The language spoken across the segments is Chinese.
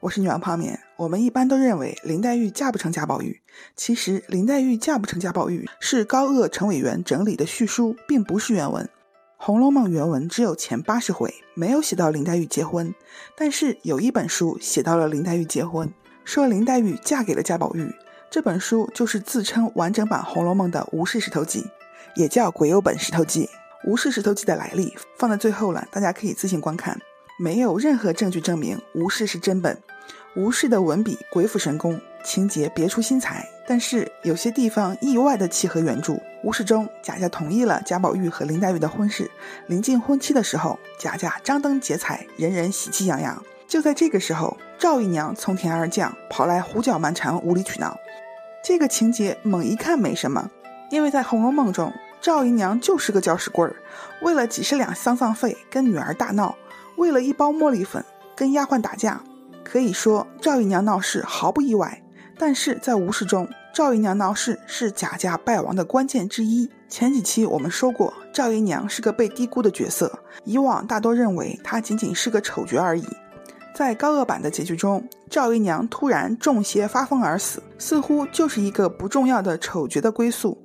我是女王泡面。我们一般都认为林黛玉嫁不成贾宝玉，其实林黛玉嫁不成贾宝玉是高鹗陈委员整理的序书，并不是原文。《红楼梦》原文只有前八十回，没有写到林黛玉结婚，但是有一本书写到了林黛玉结婚，说林黛玉嫁给了贾宝玉。这本书就是自称完整版《红楼梦》的《吴氏石头记》，也叫《鬼友本石头记》。《吴氏石头记》的来历放在最后了，大家可以自行观看。没有任何证据证明吴氏是真本。吴氏的文笔鬼斧神工，情节别出心裁，但是有些地方意外的契合原著。吴氏中，贾家同意了贾宝玉和林黛玉的婚事。临近婚期的时候，贾家张灯结彩，人人喜气洋洋。就在这个时候，赵姨娘从天而降，跑来胡搅蛮缠，无理取闹。这个情节猛一看没什么，因为在《红楼梦》中，赵姨娘就是个搅屎棍儿，为了几十两丧葬费跟女儿大闹。为了一包茉莉粉跟丫鬟打架，可以说赵姨娘闹事毫不意外。但是在吴氏中，赵姨娘闹事是贾家败亡的关键之一。前几期我们说过，赵姨娘是个被低估的角色，以往大多认为她仅仅是个丑角而已。在高鹗版的结局中，赵姨娘突然中邪发疯而死，似乎就是一个不重要的丑角的归宿。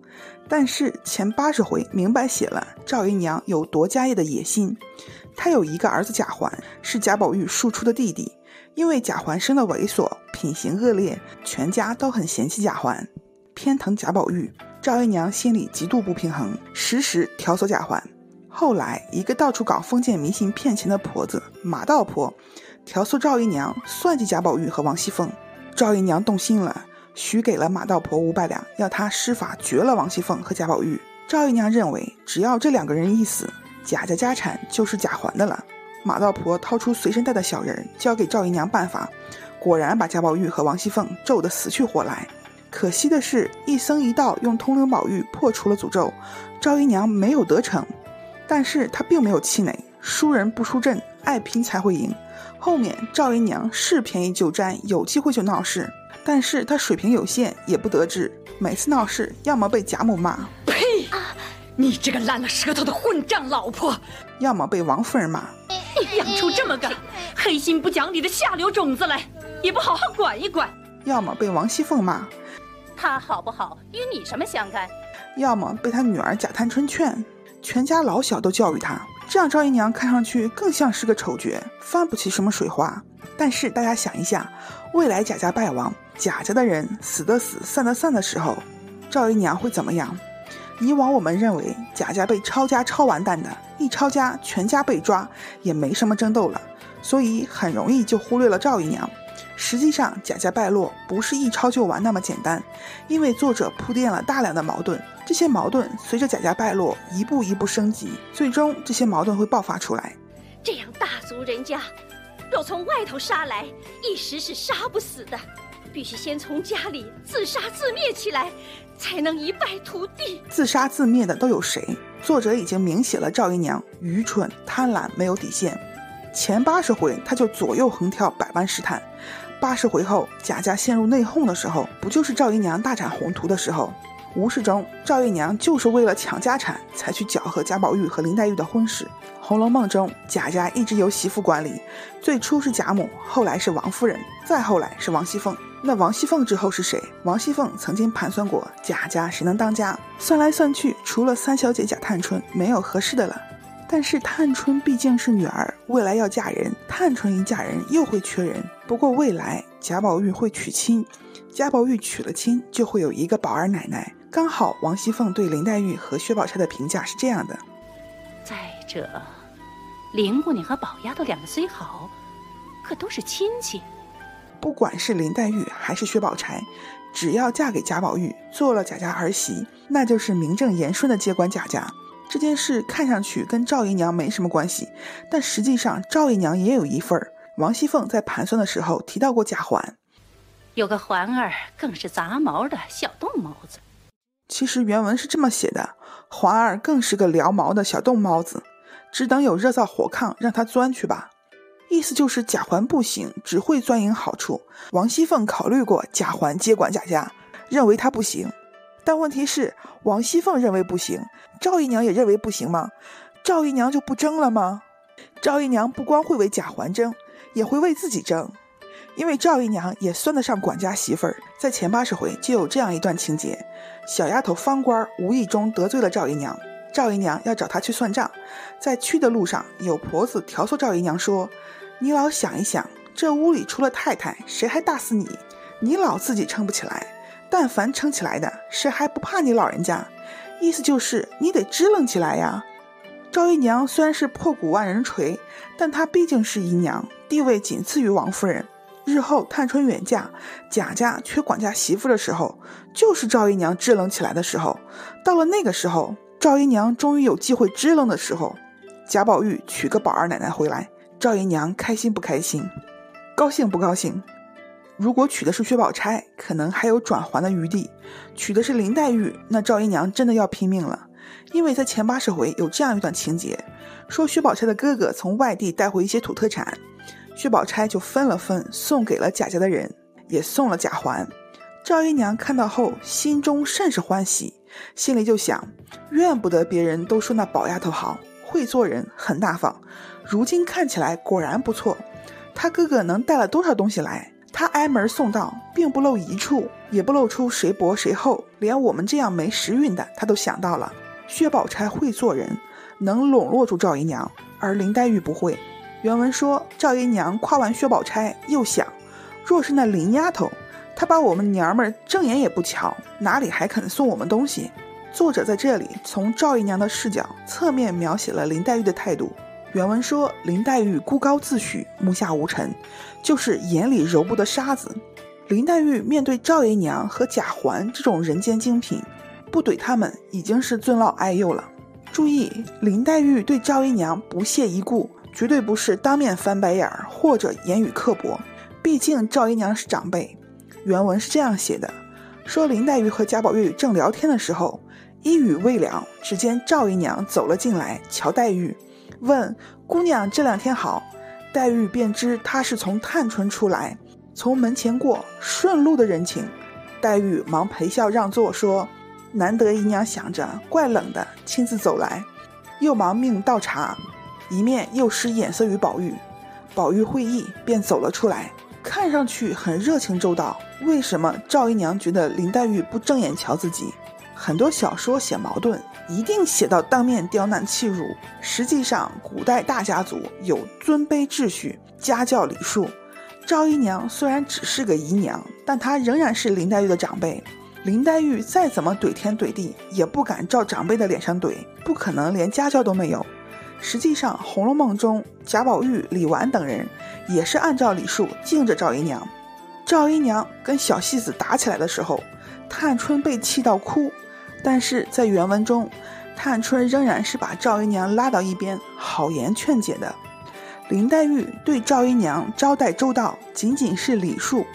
但是前八十回明白写了赵姨娘有夺家业的野心。他有一个儿子贾环，是贾宝玉庶出的弟弟。因为贾环生的猥琐，品行恶劣，全家都很嫌弃贾环，偏疼贾宝玉。赵姨娘心里极度不平衡，时时挑唆贾环。后来，一个到处搞封建迷信骗钱的婆子马道婆，挑唆赵姨娘算计贾宝玉和王熙凤。赵姨娘动心了，许给了马道婆五百两，要她施法绝了王熙凤和贾宝玉。赵姨娘认为，只要这两个人一死，贾家家产就是贾环的了。马道婆掏出随身带的小人，交给赵姨娘办法，果然把贾宝玉和王熙凤咒得死去活来。可惜的是，一僧一道用通灵宝玉破除了诅咒，赵姨娘没有得逞。但是她并没有气馁，输人不输阵，爱拼才会赢。后面赵姨娘是便宜就占，有机会就闹事，但是她水平有限，也不得志。每次闹事，要么被贾母骂。你这个烂了舌头的混账老婆，要么被王夫人骂。你养出这么个黑心不讲理的下流种子来，也不好好管一管。要么被王熙凤骂。她好不好与你什么相干？要么被他女儿贾探春劝。全家老小都教育他，这样赵姨娘看上去更像是个丑角，翻不起什么水花。但是大家想一下，未来贾家败亡，贾家的人死的死，散的散的时候，赵姨娘会怎么样？以往我们认为贾家被抄家抄完蛋的，一抄家全家被抓，也没什么争斗了，所以很容易就忽略了赵姨娘。实际上贾家败落不是一抄就完那么简单，因为作者铺垫了大量的矛盾，这些矛盾随着贾家败落一步一步升级，最终这些矛盾会爆发出来。这样大族人家，若从外头杀来，一时是杀不死的。必须先从家里自杀自灭起来，才能一败涂地。自杀自灭的都有谁？作者已经明写了赵姨娘愚蠢、贪婪、没有底线。前八十回她就左右横跳，百般试探。八十回后贾家陷入内讧的时候，不就是赵姨娘大展宏图的时候？无事中，赵姨娘就是为了抢家产才去搅和贾宝玉和林黛玉的婚事。《红楼梦》中贾家一直由媳妇管理，最初是贾母，后来是王夫人，再后来是王熙凤。那王熙凤之后是谁？王熙凤曾经盘算过贾家谁能当家，算来算去，除了三小姐贾探春，没有合适的了。但是探春毕竟是女儿，未来要嫁人，探春一嫁人又会缺人。不过未来贾宝玉会娶亲，贾宝玉娶了亲，就会有一个宝儿奶奶。刚好王熙凤对林黛玉和薛宝钗的评价是这样的：再者，林姑娘和宝丫头两个虽好，可都是亲戚。不管是林黛玉还是薛宝钗，只要嫁给贾宝玉，做了贾家儿媳，那就是名正言顺的接管贾家。这件事看上去跟赵姨娘没什么关系，但实际上赵姨娘也有一份儿。王熙凤在盘算的时候提到过贾环，有个环儿更是杂毛的小动猫子。其实原文是这么写的：环儿更是个撩毛的小动猫子，只等有热灶火炕让它钻去吧。意思就是贾环不行，只会钻营好处。王熙凤考虑过贾环接管贾家，认为他不行。但问题是，王熙凤认为不行，赵姨娘也认为不行吗？赵姨娘就不争了吗？赵姨娘不光会为贾环争，也会为自己争。因为赵姨娘也算得上管家媳妇儿，在前八十回就有这样一段情节：小丫头方官无意中得罪了赵姨娘，赵姨娘要找她去算账，在去的路上，有婆子调唆赵姨娘说：“你老想一想，这屋里除了太太，谁还大死你？你老自己撑不起来，但凡撑起来的，谁还不怕你老人家？意思就是你得支棱起来呀。”赵姨娘虽然是破鼓万人锤，但她毕竟是姨娘，地位仅次于王夫人。日后探春远嫁，贾家缺管家媳妇的时候，就是赵姨娘支棱起来的时候。到了那个时候，赵姨娘终于有机会支棱的时候。贾宝玉娶个宝二奶奶回来，赵姨娘开心不开心？高兴不高兴？如果娶的是薛宝钗，可能还有转圜的余地；娶的是林黛玉，那赵姨娘真的要拼命了。因为在前八十回有这样一段情节，说薛宝钗的哥哥从外地带回一些土特产。薛宝钗就分了分，送给了贾家的人，也送了贾环。赵姨娘看到后，心中甚是欢喜，心里就想：怨不得别人都说那宝丫头好，会做人，很大方。如今看起来果然不错。她哥哥能带了多少东西来？她挨门送到，并不露一处，也不露出谁薄谁厚，连我们这样没时运的，她都想到了。薛宝钗会做人，能笼络住赵姨娘，而林黛玉不会。原文说，赵姨娘夸完薛宝钗，又想：若是那林丫头，她把我们娘们正眼也不瞧，哪里还肯送我们东西？作者在这里从赵姨娘的视角侧面描写了林黛玉的态度。原文说，林黛玉孤高自许，目下无尘，就是眼里揉不得沙子。林黛玉面对赵姨娘和贾环这种人间精品，不怼他们已经是尊老爱幼了。注意，林黛玉对赵姨娘不屑一顾。绝对不是当面翻白眼儿或者言语刻薄，毕竟赵姨娘是长辈。原文是这样写的：说林黛玉和贾宝玉正聊天的时候，一语未了，只见赵姨娘走了进来，瞧黛玉，问姑娘这两天好。黛玉便知她是从探春出来，从门前过，顺路的人情。黛玉忙陪笑让座，说：“难得姨娘想着，怪冷的，亲自走来。”又忙命倒茶。一面又使眼色于宝玉，宝玉会意，便走了出来，看上去很热情周到。为什么赵姨娘觉得林黛玉不正眼瞧自己？很多小说写矛盾，一定写到当面刁难欺辱。实际上，古代大家族有尊卑秩序、家教礼数。赵姨娘虽然只是个姨娘，但她仍然是林黛玉的长辈。林黛玉再怎么怼天怼地，也不敢照长辈的脸上怼，不可能连家教都没有。实际上，《红楼梦》中贾宝玉、李纨等人也是按照礼数敬着赵姨娘。赵姨娘跟小戏子打起来的时候，探春被气到哭，但是在原文中，探春仍然是把赵姨娘拉到一边，好言劝解的。林黛玉对赵姨娘招待周到，仅仅是礼数。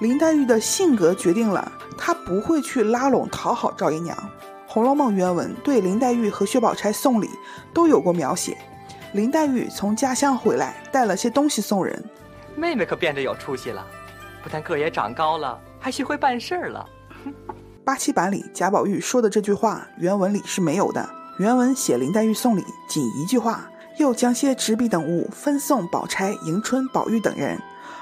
林黛玉的性格决定了她不会去拉拢讨好赵姨娘。《红楼梦》原文对林黛玉和薛宝钗送礼都有过描写。林黛玉从家乡回来，带了些东西送人。妹妹可变得有出息了，不但个也长高了，还学会办事儿了。八七版里贾宝玉说的这句话，原文里是没有的。原文写林黛玉送礼仅一句话，又将些纸笔等物分送宝钗、迎春、宝玉等人。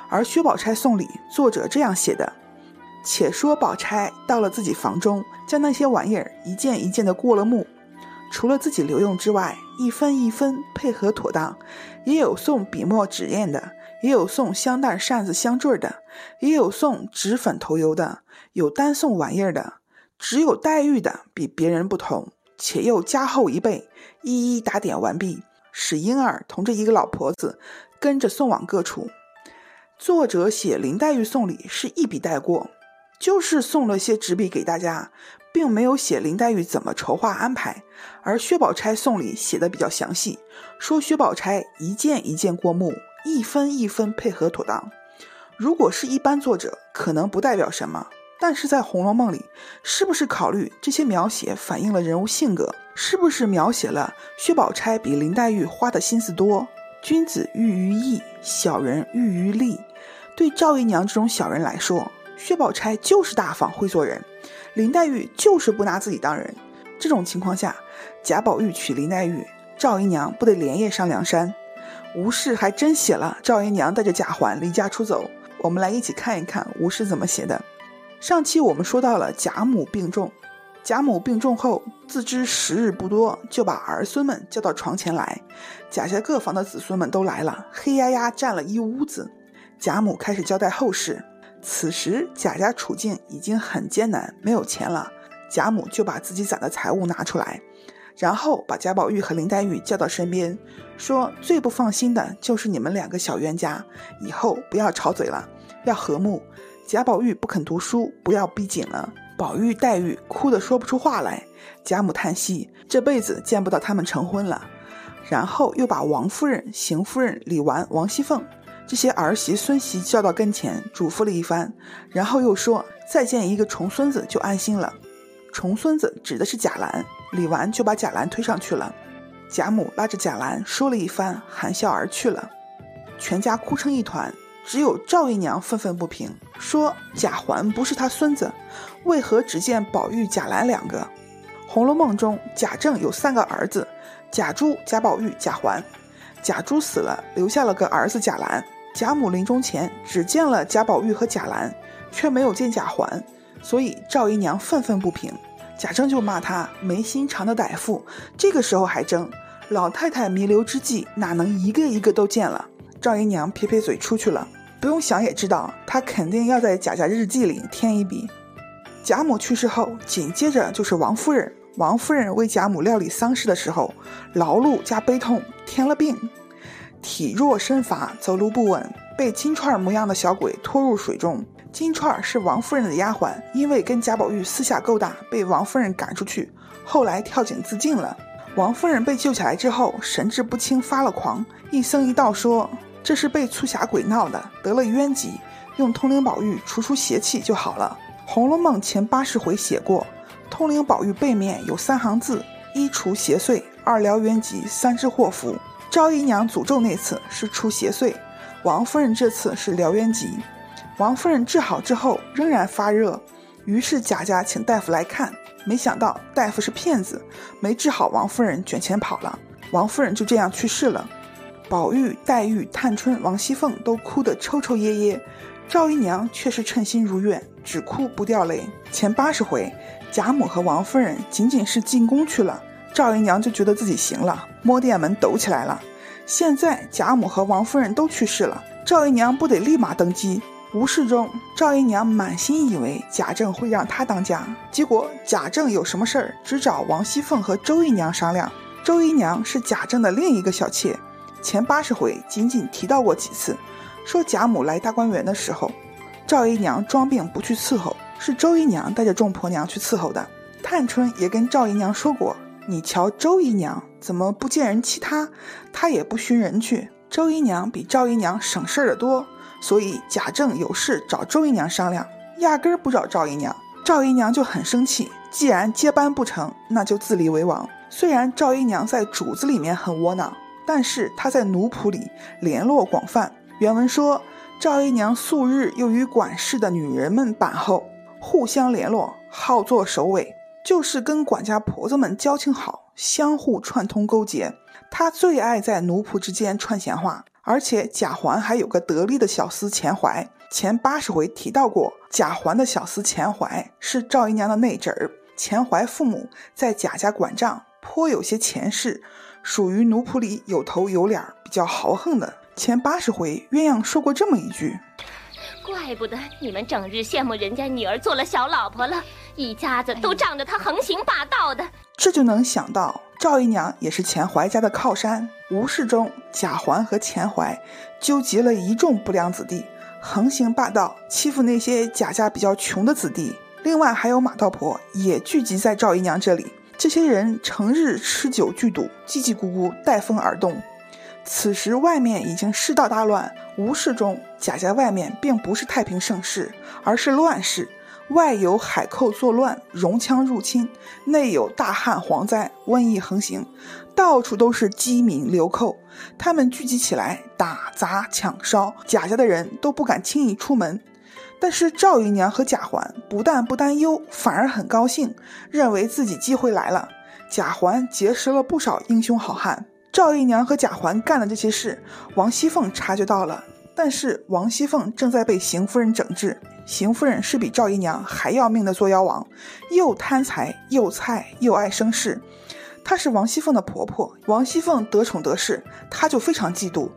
而薛宝钗送礼，作者这样写的。且说宝钗到了自己房中，将那些玩意儿一件一件的过了目，除了自己留用之外，一分一分配合妥当，也有送笔墨纸砚的，也有送香袋扇子香坠的，也有送纸粉头油的，有单送玩意儿的，只有黛玉的比别人不同，且又加厚一倍，一一打点完毕，使婴儿同着一个老婆子跟着送往各处。作者写林黛玉送礼是一笔带过。就是送了些纸笔给大家，并没有写林黛玉怎么筹划安排。而薛宝钗送礼写的比较详细，说薛宝钗一件一件过目，一分一分配合妥当。如果是一般作者，可能不代表什么，但是在《红楼梦》里，是不是考虑这些描写反映了人物性格？是不是描写了薛宝钗比林黛玉花的心思多？君子喻于义，小人喻于利。对赵姨娘这种小人来说，薛宝钗就是大方会做人，林黛玉就是不拿自己当人。这种情况下，贾宝玉娶林黛玉，赵姨娘不得连夜上梁山？吴氏还真写了赵姨娘带着贾环离家出走，我们来一起看一看吴氏怎么写的。上期我们说到了贾母病重，贾母病重后，自知时日不多，就把儿孙们叫到床前来。贾家各房的子孙们都来了，黑压压站了一屋子。贾母开始交代后事。此时贾家处境已经很艰难，没有钱了。贾母就把自己攒的财物拿出来，然后把贾宝玉和林黛玉叫到身边，说：“最不放心的就是你们两个小冤家，以后不要吵嘴了，要和睦。贾宝玉不肯读书，不要逼紧了。宝玉、黛玉哭得说不出话来。贾母叹息，这辈子见不到他们成婚了。然后又把王夫人、邢夫人、李纨、王熙凤。”这些儿媳孙媳叫到跟前，嘱咐了一番，然后又说：“再见一个重孙子就安心了。”重孙子指的是贾兰，李纨就把贾兰推上去了。贾母拉着贾兰说了一番，含笑而去了。全家哭成一团，只有赵姨娘愤愤不平，说：“贾环不是他孙子，为何只见宝玉、贾兰两个？”《红楼梦》中，贾政有三个儿子：贾珠、贾宝玉、贾环。贾珠死了，留下了个儿子贾兰。贾母临终前只见了贾宝玉和贾兰，却没有见贾环，所以赵姨娘愤愤不平。贾政就骂她没心肠的歹妇，这个时候还争。老太太弥留之际，哪能一个一个都见了？赵姨娘撇撇嘴出去了，不用想也知道，她肯定要在贾家日记里添一笔。贾母去世后，紧接着就是王夫人。王夫人为贾母料理丧事的时候，劳碌加悲痛，添了病。体弱身乏，走路不稳，被金钏模样的小鬼拖入水中。金钏是王夫人的丫鬟，因为跟贾宝玉私下勾搭，被王夫人赶出去，后来跳井自尽了。王夫人被救起来之后，神志不清，发了狂，一僧一道说这是被促狭鬼闹的，得了冤疾，用通灵宝玉除除邪气就好了。《红楼梦》前八十回写过，通灵宝玉背面有三行字：一除邪祟，二疗冤疾，三治祸福。赵姨娘诅咒那次是除邪祟，王夫人这次是疗冤疾。王夫人治好之后仍然发热，于是贾家请大夫来看，没想到大夫是骗子，没治好王夫人，卷钱跑了。王夫人就这样去世了。宝玉、黛玉、探春、王熙凤都哭得抽抽噎噎，赵姨娘却是称心如愿，只哭不掉泪。前八十回，贾母和王夫人仅仅是进宫去了。赵姨娘就觉得自己行了，摸殿门抖起来了。现在贾母和王夫人都去世了，赵姨娘不得立马登基？无事中，赵姨娘满心以为贾政会让她当家，结果贾政有什么事儿，只找王熙凤和周姨娘商量。周姨娘是贾政的另一个小妾，前八十回仅仅提到过几次，说贾母来大观园的时候，赵姨娘装病不去伺候，是周姨娘带着众婆娘去伺候的。探春也跟赵姨娘说过。你瞧，周姨娘怎么不见人欺她？她也不寻人去。周姨娘比赵姨娘省事儿的多，所以贾政有事找周姨娘商量，压根儿不找赵姨娘。赵姨娘就很生气，既然接班不成，那就自立为王。虽然赵姨娘在主子里面很窝囊，但是她在奴仆里联络广泛。原文说，赵姨娘素日又与管事的女人们板后，互相联络，好做首尾。就是跟管家婆子们交情好，相互串通勾结。他最爱在奴仆之间串闲话，而且贾环还有个得力的小厮钱怀。前八十回提到过，贾环的小厮钱怀是赵姨娘的内侄儿。钱怀父母在贾家管账，颇有些钱势，属于奴仆里有头有脸、比较豪横的。前八十回鸳鸯说过这么一句：“怪不得你们整日羡慕人家女儿做了小老婆了。”一家子都仗着她横行霸道的，这就能想到赵姨娘也是钱怀家的靠山。吴氏中，贾环和钱怀纠集了一众不良子弟，横行霸道，欺负那些贾家比较穷的子弟。另外还有马道婆也聚集在赵姨娘这里。这些人成日吃酒聚赌，叽叽咕咕，带风而动。此时外面已经世道大乱，吴氏中贾家外面并不是太平盛世，而是乱世。外有海寇作乱，戎羌入侵；内有大旱蝗灾，瘟疫横行，到处都是饥民流寇。他们聚集起来打砸抢烧，贾家的人都不敢轻易出门。但是赵姨娘和贾环不但不担忧，反而很高兴，认为自己机会来了。贾环结识了不少英雄好汉。赵姨娘和贾环干的这些事，王熙凤察觉到了，但是王熙凤正在被邢夫人整治。邢夫人是比赵姨娘还要命的作妖王，又贪财又菜又爱生事。她是王熙凤的婆婆，王熙凤得宠得势，她就非常嫉妒。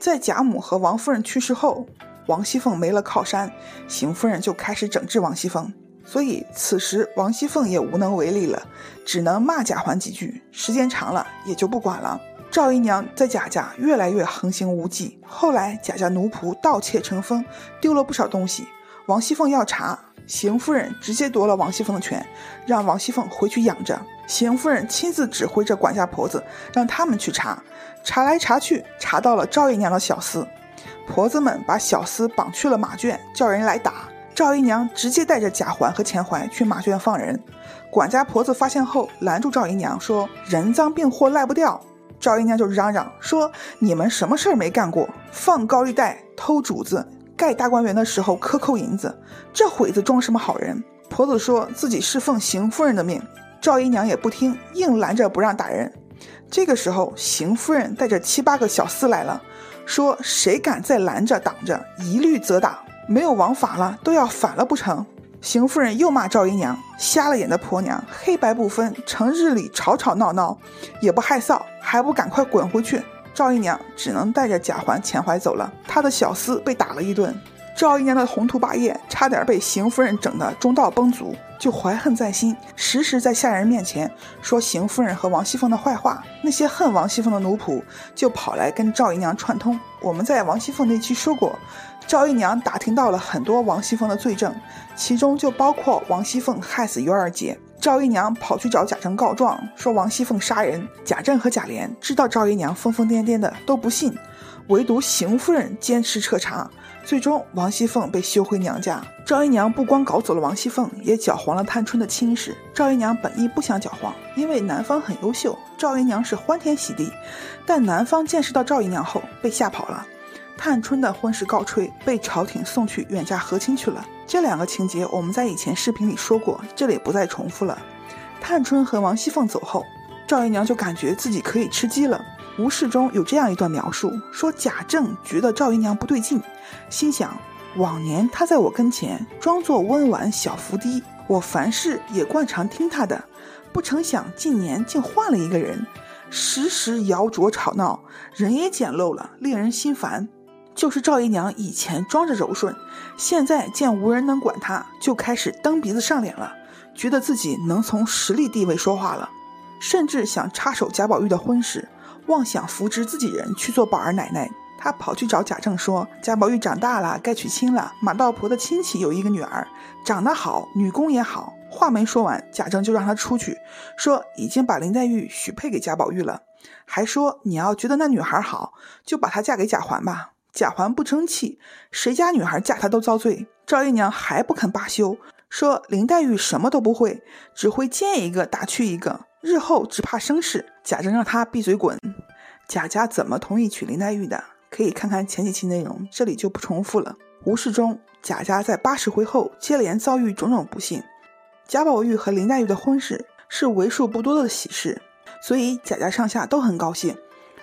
在贾母和王夫人去世后，王熙凤没了靠山，邢夫人就开始整治王熙凤。所以此时王熙凤也无能为力了，只能骂贾环几句。时间长了，也就不管了。赵姨娘在贾家越来越横行无忌，后来贾家奴仆盗窃成风，丢了不少东西。王熙凤要查，邢夫人直接夺了王熙凤的权，让王熙凤回去养着。邢夫人亲自指挥着管家婆子，让他们去查。查来查去，查到了赵姨娘的小厮。婆子们把小厮绑去了马圈，叫人来打。赵姨娘直接带着贾环和钱怀去马圈放人。管家婆子发现后，拦住赵姨娘说：“人赃并获赖不掉。”赵姨娘就嚷嚷说：“你们什么事儿没干过？放高利贷、偷主子、盖大观园的时候克扣银子，这会子装什么好人？”婆子说自己是奉邢夫人的命，赵姨娘也不听，硬拦着不让打人。这个时候，邢夫人带着七八个小厮来了，说：“谁敢再拦着挡着，一律责打，没有王法了，都要反了不成？”邢夫人又骂赵姨娘瞎了眼的婆娘，黑白不分，成日里吵吵闹闹，也不害臊，还不赶快滚回去！赵姨娘只能带着贾环、钱怀走了。她的小厮被打了一顿，赵姨娘的宏图霸业差点被邢夫人整得中道崩殂，就怀恨在心，时时在下人面前说邢夫人和王熙凤的坏话。那些恨王熙凤的奴仆就跑来跟赵姨娘串通。我们在王熙凤那期说过。赵姨娘打听到了很多王熙凤的罪证，其中就包括王熙凤害死尤二姐。赵姨娘跑去找贾政告状，说王熙凤杀人。贾政和贾琏知道赵姨娘疯疯癫癫的，都不信，唯独邢夫人坚持彻查。最终，王熙凤被休回娘家。赵姨娘不光搞走了王熙凤，也搅黄了探春的亲事。赵姨娘本意不想搅黄，因为男方很优秀，赵姨娘是欢天喜地。但男方见识到赵姨娘后，被吓跑了。探春的婚事告吹，被朝廷送去远嫁和亲去了。这两个情节我们在以前视频里说过，这里不再重复了。探春和王熙凤走后，赵姨娘就感觉自己可以吃鸡了。吴氏中有这样一段描述，说贾政觉得赵姨娘不对劲，心想往年她在我跟前装作温婉小伏低，我凡事也惯常听她的，不成想近年竟换了一个人，时时摇啄吵闹，人也简陋了，令人心烦。就是赵姨娘以前装着柔顺，现在见无人能管她，就开始蹬鼻子上脸了，觉得自己能从实力地位说话了，甚至想插手贾宝玉的婚事，妄想扶植自己人去做宝儿奶奶。她跑去找贾政说：“贾宝玉长大了，该娶亲了。马道婆的亲戚有一个女儿，长得好，女工也好。”话没说完，贾政就让她出去，说已经把林黛玉许配给贾宝玉了，还说你要觉得那女孩好，就把她嫁给贾环吧。贾环不争气，谁家女孩嫁他都遭罪。赵姨娘还不肯罢休，说林黛玉什么都不会，只会见一个打趣一个，日后只怕生事。贾政让他闭嘴滚。贾家怎么同意娶林黛玉的？可以看看前几期内容，这里就不重复了。吴世中，贾家在八十回后接连遭遇种种不幸。贾宝玉和林黛玉的婚事是为数不多的喜事，所以贾家上下都很高兴。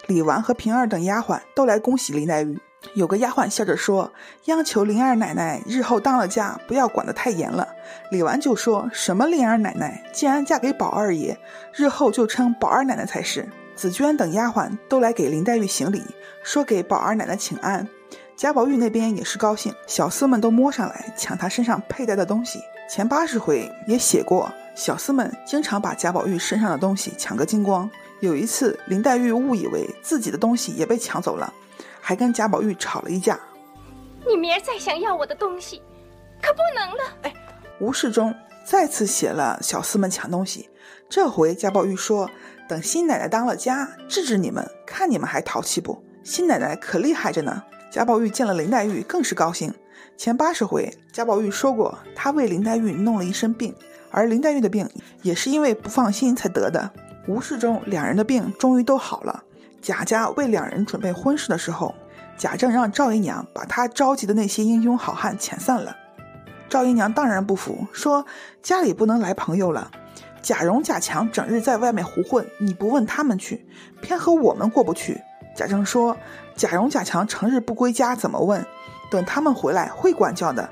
李纨和平儿等丫鬟都来恭喜林黛玉。有个丫鬟笑着说：“央求林二奶奶日后当了家，不要管得太严了。”李纨就说什么林二奶奶，既然嫁给宝二爷，日后就称宝二奶奶才是。紫娟等丫鬟都来给林黛玉行礼，说给宝二奶奶请安。贾宝玉那边也是高兴，小厮们都摸上来抢他身上佩戴的东西。前八十回也写过，小厮们经常把贾宝玉身上的东西抢个精光。有一次，林黛玉误以为自己的东西也被抢走了。还跟贾宝玉吵了一架。你明儿再想要我的东西，可不能了。哎，吴世忠再次写了小厮们抢东西。这回贾宝玉说：“等新奶奶当了家，治治你们，看你们还淘气不？新奶奶可厉害着呢。”贾宝玉见了林黛玉，更是高兴。前八十回，贾宝玉说过，他为林黛玉弄了一身病，而林黛玉的病也是因为不放心才得的。吴世忠两人的病终于都好了。贾家为两人准备婚事的时候，贾政让赵姨娘把他召集的那些英雄好汉遣散了。赵姨娘当然不服，说家里不能来朋友了。贾蓉、贾强整日在外面胡混，你不问他们去，偏和我们过不去。贾政说：“贾蓉、贾强成日不归家，怎么问？等他们回来会管教的。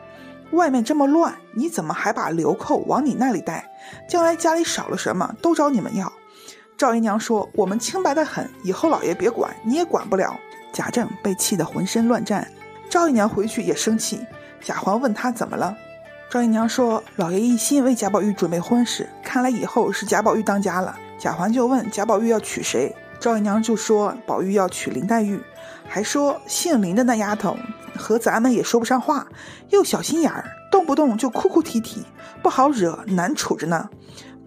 外面这么乱，你怎么还把流寇往你那里带？将来家里少了什么，都找你们要。”赵姨娘说：“我们清白的很，以后老爷别管，你也管不了。”贾政被气得浑身乱颤。赵姨娘回去也生气。贾环问她怎么了，赵姨娘说：“老爷一心为贾宝玉准备婚事，看来以后是贾宝玉当家了。”贾环就问贾宝玉要娶谁，赵姨娘就说宝玉要娶林黛玉，还说姓林的那丫头和咱们也说不上话，又小心眼儿，动不动就哭哭啼啼，不好惹，难处着呢。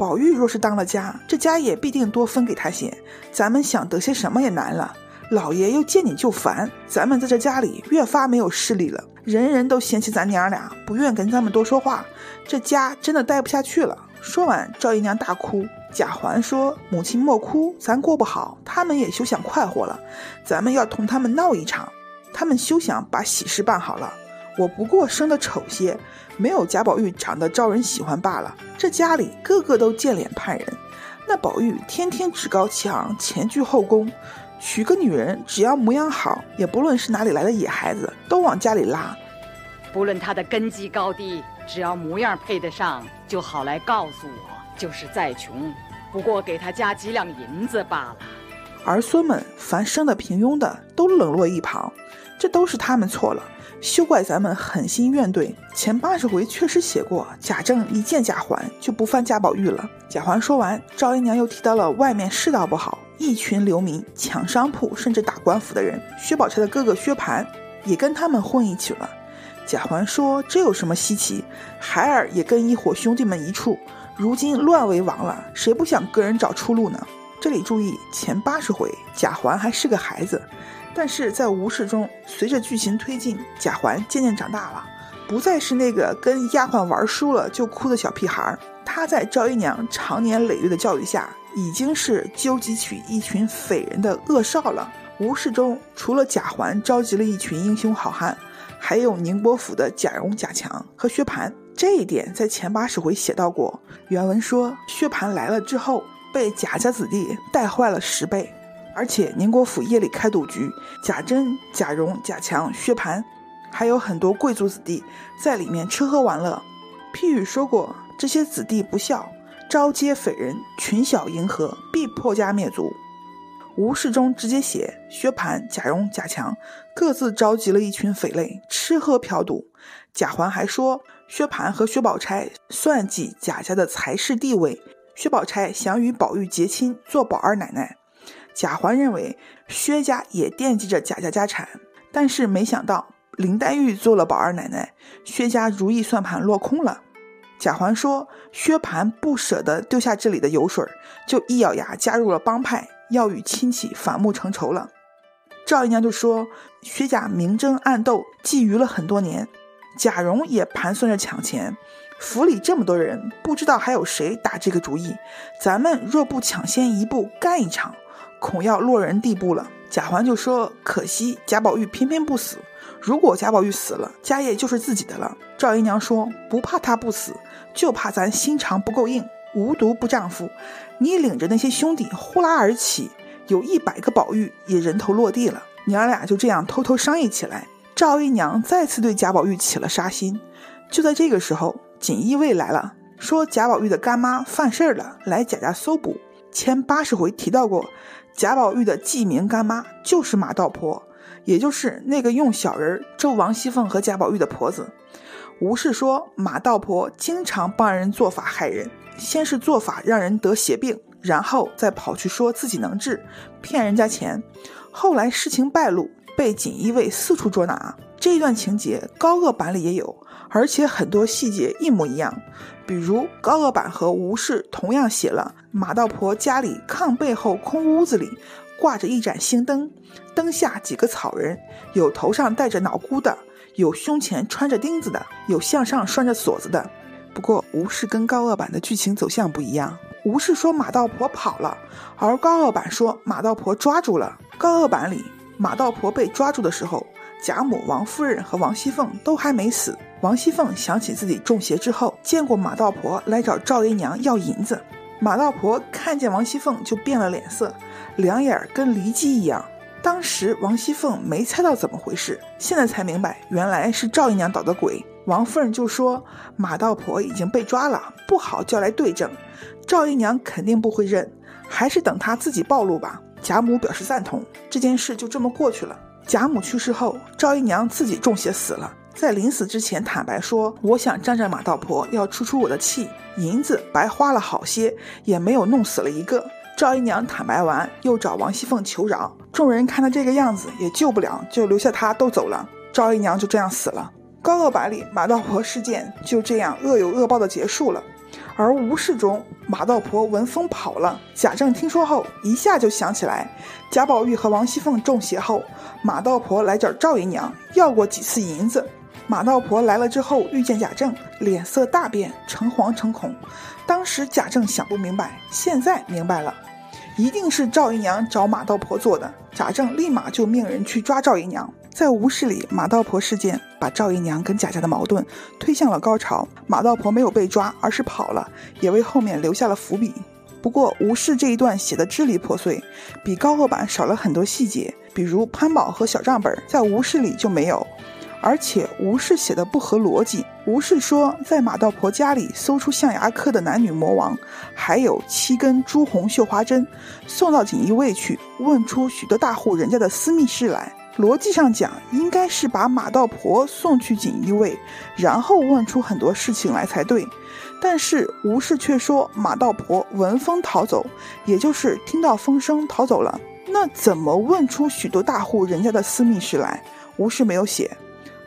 宝玉若是当了家，这家也必定多分给他些，咱们想得些什么也难了。老爷又见你就烦，咱们在这家里越发没有势力了，人人都嫌弃咱娘俩，不愿跟咱们多说话，这家真的待不下去了。说完，赵姨娘大哭。贾环说：“母亲莫哭，咱过不好，他们也休想快活了。咱们要同他们闹一场，他们休想把喜事办好了。我不过生得丑些。”没有贾宝玉长得招人喜欢罢了。这家里个个都见脸盼人，那宝玉天天趾高气昂，前倨后恭，娶个女人只要模样好，也不论是哪里来的野孩子，都往家里拉。不论他的根基高低，只要模样配得上，就好来告诉我。就是再穷，不过给他加几两银子罢了。儿孙们凡生的平庸的，都冷落一旁，这都是他们错了。休怪咱们狠心怨怼。前八十回确实写过，贾政一见贾环就不犯贾宝玉了。贾环说完，赵姨娘又提到了外面世道不好，一群流民抢商铺，甚至打官府的人。薛宝钗的哥哥薛蟠也跟他们混一起了。贾环说：“这有什么稀奇？孩儿也跟一伙兄弟们一处，如今乱为王了，谁不想个人找出路呢？”这里注意，前八十回贾环还是个孩子。但是在吴氏中，随着剧情推进，贾环渐渐长大了，不再是那个跟丫鬟玩输了就哭的小屁孩儿。他在赵姨娘长年累月的教育下，已经是纠集起一群匪人的恶少了。吴氏中除了贾环召集了一群英雄好汉，还有宁国府的贾蓉、贾强和薛蟠。这一点在前八十回写到过。原文说，薛蟠来了之后，被贾家子弟带坏了十倍。而且宁国府夜里开赌局，贾珍、贾蓉、贾强、薛蟠，还有很多贵族子弟在里面吃喝玩乐。譬喻说过，这些子弟不孝，招接匪人，群小迎合，必破家灭族。吴世忠直接写薛蟠、贾蓉、贾强各自召集了一群匪类，吃喝嫖赌。贾环还说，薛蟠和薛宝钗算计贾家的财势地位，薛宝钗想与宝玉结亲，做宝二奶奶。贾环认为薛家也惦记着贾家家产，但是没想到林黛玉做了宝二奶奶，薛家如意算盘落空了。贾环说，薛蟠不舍得丢下这里的油水，就一咬牙加入了帮派，要与亲戚反目成仇了。赵姨娘就说，薛家明争暗斗，觊觎了很多年，贾蓉也盘算着抢钱，府里这么多人，不知道还有谁打这个主意。咱们若不抢先一步干一场。恐要落人地步了，贾环就说：“可惜贾宝玉偏偏不死。如果贾宝玉死了，家业就是自己的了。”赵姨娘说：“不怕他不死，就怕咱心肠不够硬，无毒不丈夫。你领着那些兄弟呼啦而起，有一百个宝玉也人头落地了。”娘俩就这样偷偷商议起来。赵姨娘再次对贾宝玉起了杀心。就在这个时候，锦衣卫来了，说贾宝玉的干妈犯事儿了，来贾家搜捕。前八十回提到过。贾宝玉的记名干妈就是马道婆，也就是那个用小人咒王熙凤和贾宝玉的婆子。吴氏说，马道婆经常帮人做法害人，先是做法让人得邪病，然后再跑去说自己能治，骗人家钱。后来事情败露，被锦衣卫四处捉拿。这一段情节高恶版里也有，而且很多细节一模一样。比如高恶版和吴氏同样写了马道婆家里炕背后空屋子里挂着一盏星灯，灯下几个草人，有头上戴着脑箍的，有胸前穿着钉子的，有向上拴着锁子的。不过吴氏跟高恶版的剧情走向不一样，吴氏说马道婆跑了，而高恶版说马道婆抓住了。高恶版里马道婆被抓住的时候。贾母、王夫人和王熙凤都还没死。王熙凤想起自己中邪之后，见过马道婆来找赵姨娘要银子。马道婆看见王熙凤就变了脸色，两眼跟离鸡一样。当时王熙凤没猜到怎么回事，现在才明白，原来是赵姨娘捣的鬼。王夫人就说马道婆已经被抓了，不好叫来对证。赵姨娘肯定不会认，还是等她自己暴露吧。贾母表示赞同，这件事就这么过去了。贾母去世后，赵姨娘自己中邪死了，在临死之前坦白说：“我想占占马道婆，要出出我的气，银子白花了好些，也没有弄死了一个。”赵姨娘坦白完，又找王熙凤求饶。众人看他这个样子也救不了，就留下他都走了。赵姨娘就这样死了。高恶版里马道婆事件就这样恶有恶报的结束了。而无事中马道婆闻风跑了。贾政听说后，一下就想起来，贾宝玉和王熙凤中邪后，马道婆来找赵姨娘要过几次银子。马道婆来了之后，遇见贾政，脸色大变，诚惶诚恐。当时贾政想不明白，现在明白了。一定是赵姨娘找马道婆做的，贾政立马就命人去抓赵姨娘。在吴氏里，马道婆事件把赵姨娘跟贾家的矛盾推向了高潮。马道婆没有被抓，而是跑了，也为后面留下了伏笔。不过吴氏这一段写的支离破碎，比高恶版少了很多细节，比如潘宝和小账本在吴氏里就没有。而且吴氏写的不合逻辑。吴氏说，在马道婆家里搜出象牙科的男女魔王，还有七根朱红绣花针，送到锦衣卫去，问出许多大户人家的私密事来。逻辑上讲，应该是把马道婆送去锦衣卫，然后问出很多事情来才对。但是吴氏却说马道婆闻风逃走，也就是听到风声逃走了。那怎么问出许多大户人家的私密事来？吴氏没有写。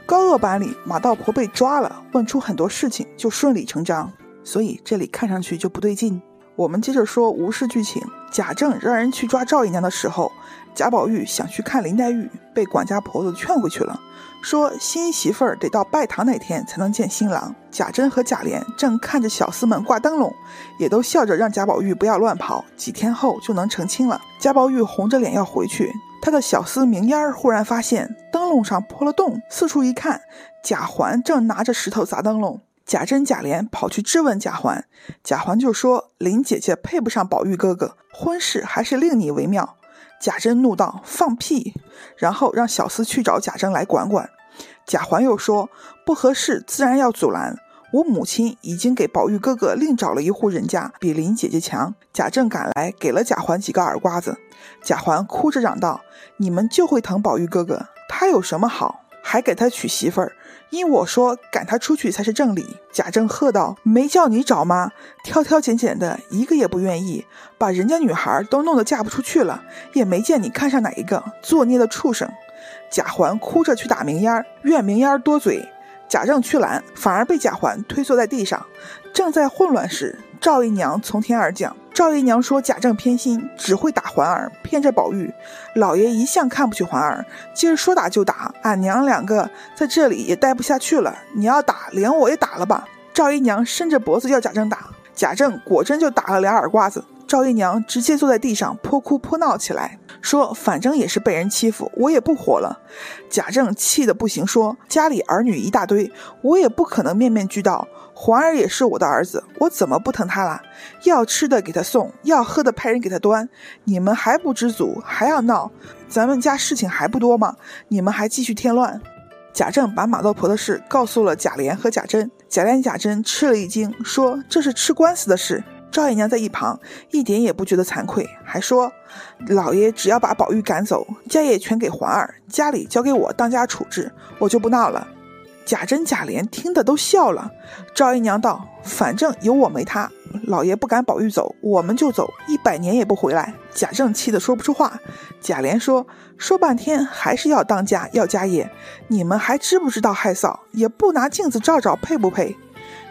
高恶版里，马道婆被抓了，问出很多事情，就顺理成章。所以这里看上去就不对劲。我们接着说吴氏剧情。贾政让人去抓赵姨娘的时候，贾宝玉想去看林黛玉，被管家婆子劝回去了，说新媳妇儿得到拜堂那天才能见新郎。贾珍和贾琏正看着小厮们挂灯笼，也都笑着让贾宝玉不要乱跑，几天后就能成亲了。贾宝玉红着脸要回去。他的小厮明烟儿忽然发现灯笼上破了洞，四处一看，贾环正拿着石头砸灯笼。贾珍、贾琏跑去质问贾环，贾环就说：“林姐姐配不上宝玉哥哥，婚事还是另你为妙。”贾珍怒道：“放屁！”然后让小厮去找贾政来管管。贾环又说：“不合适，自然要阻拦。我母亲已经给宝玉哥哥另找了一户人家，比林姐姐强。”贾政赶来，给了贾环几个耳刮子。贾环哭着嚷道：“你们就会疼宝玉哥哥，他有什么好？还给他娶媳妇儿？因我说赶他出去才是正理。”贾政喝道：“没叫你找吗？挑挑拣拣的，一个也不愿意，把人家女孩都弄得嫁不出去了，也没见你看上哪一个作孽的畜生。”贾环哭着去打明烟，怨明烟多嘴。贾政去拦，反而被贾环推坐在地上。正在混乱时，赵姨娘从天而降。赵姨娘说：“贾政偏心，只会打环儿，骗着宝玉。老爷一向看不起环儿，今儿说打就打。俺娘两个在这里也待不下去了。你要打，连我也打了吧。”赵姨娘伸着脖子要贾政打，贾政果真就打了俩耳刮子。赵姨娘直接坐在地上泼哭泼闹起来。说反正也是被人欺负，我也不活了。贾政气得不行，说家里儿女一大堆，我也不可能面面俱到。环儿也是我的儿子，我怎么不疼他啦？要吃的给他送，要喝的派人给他端。你们还不知足，还要闹？咱们家事情还不多吗？你们还继续添乱。贾政把马道婆的事告诉了贾琏和贾珍，贾琏、贾珍吃了一惊，说这是吃官司的事。赵姨娘在一旁一点也不觉得惭愧，还说：“老爷只要把宝玉赶走，家业全给环儿，家里交给我当家处置，我就不闹了。”贾珍、贾琏听得都笑了。赵姨娘道：“反正有我没他，老爷不赶宝玉走，我们就走，一百年也不回来。”贾政气得说不出话。贾琏说：“说半天还是要当家，要家业，你们还知不知道害臊？也不拿镜子照照，配不配？”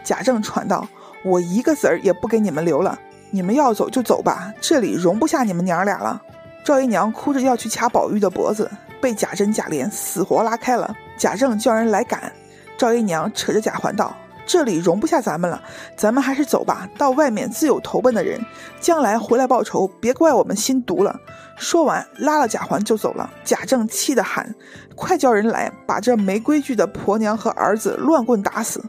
贾政喘道。我一个子儿也不给你们留了，你们要走就走吧，这里容不下你们娘俩了。赵姨娘哭着要去掐宝玉的脖子，被贾珍、贾琏死活拉开了。贾政叫人来赶，赵姨娘扯着贾环道：“这里容不下咱们了，咱们还是走吧。到外面自有投奔的人，将来回来报仇，别怪我们心毒了。”说完，拉了贾环就走了。贾政气得喊：“快叫人来，把这没规矩的婆娘和儿子乱棍打死！”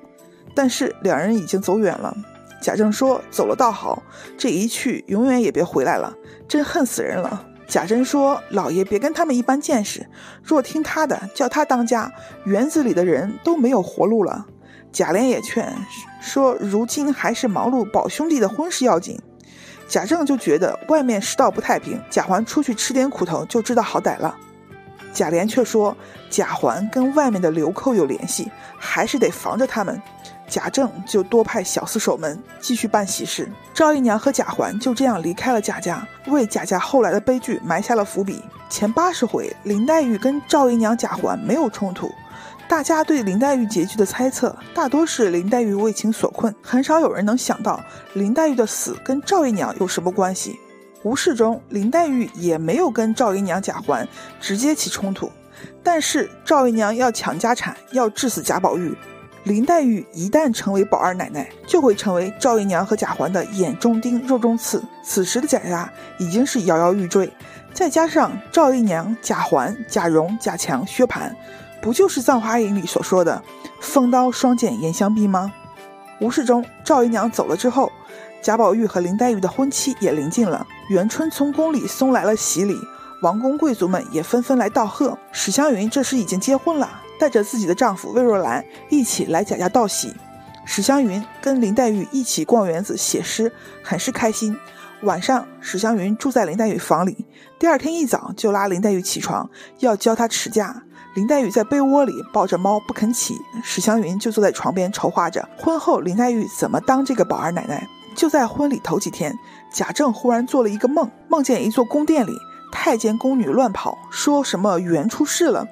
但是两人已经走远了。贾政说：“走了倒好，这一去永远也别回来了，真恨死人了。”贾珍说：“老爷别跟他们一般见识，若听他的，叫他当家，园子里的人都没有活路了。”贾琏也劝说：“如今还是忙碌宝兄弟的婚事要紧。”贾政就觉得外面世道不太平，贾环出去吃点苦头就知道好歹了。贾琏却说：“贾环跟外面的流寇有联系，还是得防着他们。”贾政就多派小厮守门，继续办喜事。赵姨娘和贾环就这样离开了贾家，为贾家后来的悲剧埋下了伏笔。前八十回，林黛玉跟赵姨娘、贾环没有冲突。大家对林黛玉结局的猜测，大多是林黛玉为情所困，很少有人能想到林黛玉的死跟赵姨娘有什么关系。无事中，林黛玉也没有跟赵姨娘、贾环直接起冲突，但是赵姨娘要抢家产，要致死贾宝玉。林黛玉一旦成为宝二奶奶，就会成为赵姨娘和贾环的眼中钉、肉中刺。此时的贾家已经是摇摇欲坠，再加上赵姨娘、贾环、贾蓉、贾强、薛蟠，不就是《葬花吟》里所说的“风刀双剑严相逼”吗？无事中，赵姨娘走了之后，贾宝玉和林黛玉的婚期也临近了。元春从宫里送来了喜礼，王公贵族们也纷纷来道贺。史湘云这时已经结婚了。带着自己的丈夫魏若兰一起来贾家道喜，史湘云跟林黛玉一起逛园子写诗，很是开心。晚上，史湘云住在林黛玉房里，第二天一早就拉林黛玉起床，要教她持家。林黛玉在被窝里抱着猫不肯起，史湘云就坐在床边筹划着婚后林黛玉怎么当这个宝二奶奶。就在婚礼头几天，贾政忽然做了一个梦，梦见一座宫殿里太监宫女乱跑，说什么元出事了。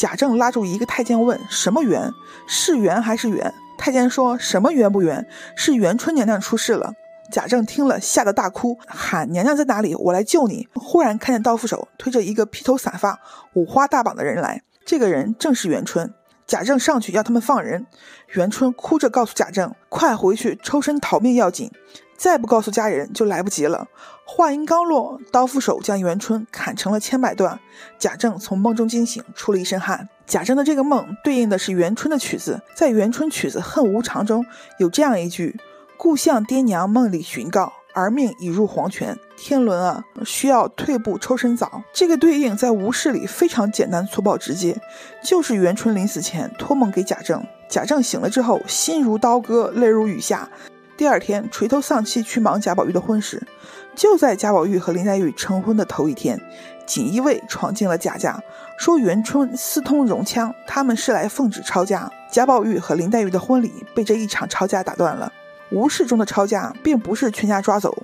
贾政拉住一个太监问：“什么缘？是缘还是缘？”太监说什么缘不缘？是元春娘娘出事了。贾政听了，吓得大哭，喊：“娘娘在哪里？我来救你！”忽然看见刀斧手推着一个披头散发、五花大绑的人来，这个人正是元春。贾政上去要他们放人，元春哭着告诉贾政：“快回去抽身逃命要紧。”再不告诉家人，就来不及了。话音刚落，刀斧手将元春砍成了千百段。贾政从梦中惊醒，出了一身汗。贾政的这个梦对应的是元春的曲子，在元春曲子《恨无常》中有这样一句：“故向爹娘梦里寻告，儿命已入黄泉。天伦啊，需要退步抽身早。”这个对应在吴氏里非常简单粗暴直接，就是元春临死前托梦给贾政。贾政醒了之后，心如刀割，泪如雨下。第二天垂头丧气去忙贾宝玉的婚事，就在贾宝玉和林黛玉成婚的头一天，锦衣卫闯进了贾家，说元春私通荣枪，他们是来奉旨抄家。贾宝玉和林黛玉的婚礼被这一场抄家打断了。吴氏中的抄家并不是全家抓走，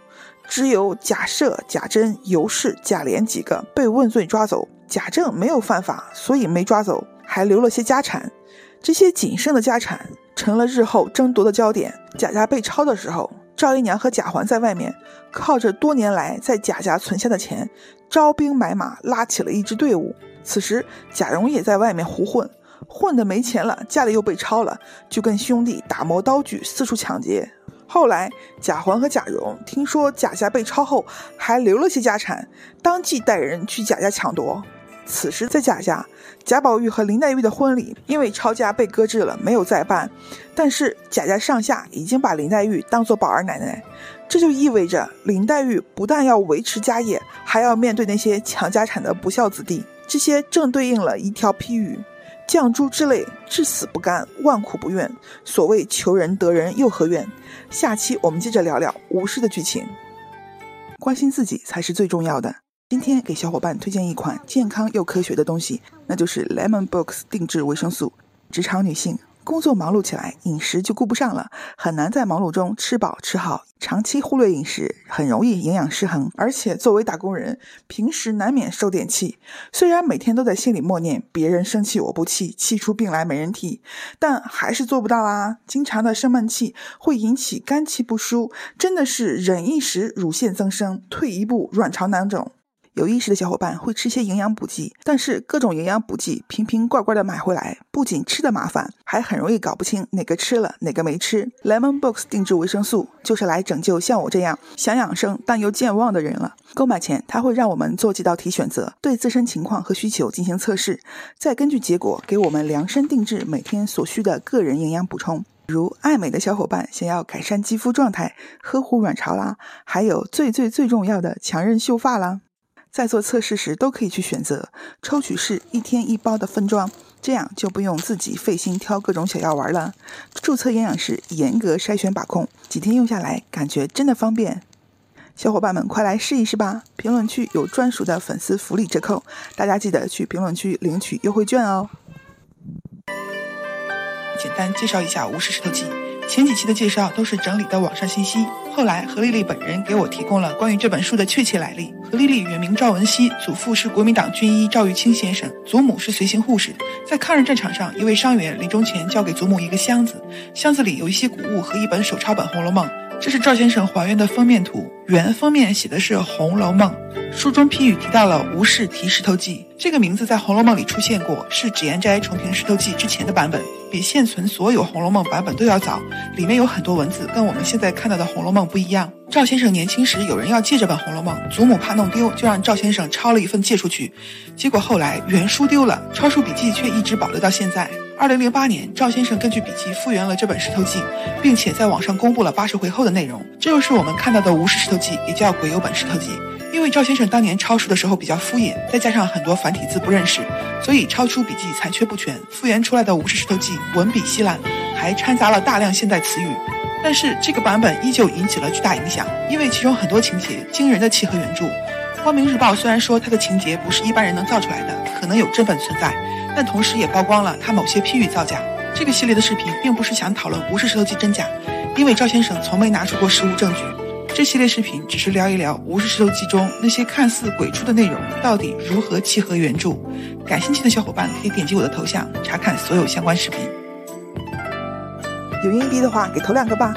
只有贾赦、贾珍、尤氏、贾琏几个被问罪抓走。贾政没有犯法，所以没抓走，还留了些家产。这些仅剩的家产。成了日后争夺的焦点。贾家被抄的时候，赵姨娘和贾环在外面靠着多年来在贾家存下的钱，招兵买马，拉起了一支队伍。此时贾蓉也在外面胡混，混的没钱了，家里又被抄了，就跟兄弟打磨刀具，四处抢劫。后来贾环和贾蓉听说贾家被抄后，还留了些家产，当即带人去贾家抢夺。此时在贾家，贾宝玉和林黛玉的婚礼因为抄家被搁置了，没有再办。但是贾家上下已经把林黛玉当做宝二奶奶，这就意味着林黛玉不但要维持家业，还要面对那些抢家产的不孝子弟。这些正对应了一条批语：绛珠之泪，至死不甘，万苦不愿。所谓求人得人又何怨？下期我们接着聊聊吴氏的剧情。关心自己才是最重要的。今天给小伙伴推荐一款健康又科学的东西，那就是 Lemon Box 定制维生素。职场女性工作忙碌起来，饮食就顾不上了，很难在忙碌中吃饱吃好。长期忽略饮食，很容易营养失衡。而且作为打工人，平时难免受点气。虽然每天都在心里默念“别人生气我不气，气出病来没人替”，但还是做不到啊！经常的生闷气会引起肝气不舒，真的是忍一时乳腺增生，退一步卵巢囊肿。有意识的小伙伴会吃些营养补剂，但是各种营养补剂瓶瓶罐罐的买回来，不仅吃的麻烦，还很容易搞不清哪个吃了哪个没吃。Lemon Box 定制维生素就是来拯救像我这样想养生但又健忘的人了。购买前，它会让我们做几道题选择，对自身情况和需求进行测试，再根据结果给我们量身定制每天所需的个人营养补充。如爱美的小伙伴想要改善肌肤状态、呵护卵巢啦，还有最最最重要的强韧秀发啦。在做测试时都可以去选择抽取式一天一包的分装，这样就不用自己费心挑各种小药丸了。注册营养师严格筛选把控，几天用下来，感觉真的方便。小伙伴们，快来试一试吧！评论区有专属的粉丝福利折扣，大家记得去评论区领取优惠券哦。简单介绍一下无视石头记。前几期的介绍都是整理的网上信息，后来何丽丽本人给我提供了关于这本书的确切来历。何丽丽原名赵文熙，祖父是国民党军医赵玉清先生，祖母是随行护士。在抗日战场上，一位伤员临终前交给祖母一个箱子，箱子里有一些古物和一本手抄本《红楼梦》。这是赵先生还原的封面图，原封面写的是《红楼梦》。书中批语提到了吴氏提石头记这个名字，在《红楼梦》里出现过，是脂砚斋重评石头记之前的版本，比现存所有《红楼梦》版本都要早。里面有很多文字跟我们现在看到的《红楼梦》不一样。赵先生年轻时有人要借这本《红楼梦》，祖母怕弄丢，就让赵先生抄了一份借出去。结果后来原书丢了，抄书笔记却一直保留到现在。二零零八年，赵先生根据笔记复原了这本《石头记》，并且在网上公布了八十回后的内容。这就是我们看到的《吴氏石头记》，也叫《鬼游本石头记》。因为赵先生当年抄书的时候比较敷衍，再加上很多繁体字不认识，所以抄出笔记残缺不全。复原出来的《吴氏石头记》文笔稀烂，还掺杂了大量现代词语。但是这个版本依旧引起了巨大影响，因为其中很多情节惊人的契合原著。《光明日报》虽然说它的情节不是一般人能造出来的，可能有真本存在。但同时也曝光了他某些批语造假。这个系列的视频并不是想讨论吴氏石头记真假，因为赵先生从没拿出过实物证据。这系列视频只是聊一聊无事石头记中那些看似鬼畜的内容到底如何契合原著。感兴趣的小伙伴可以点击我的头像查看所有相关视频。有硬币的话，给投两个吧。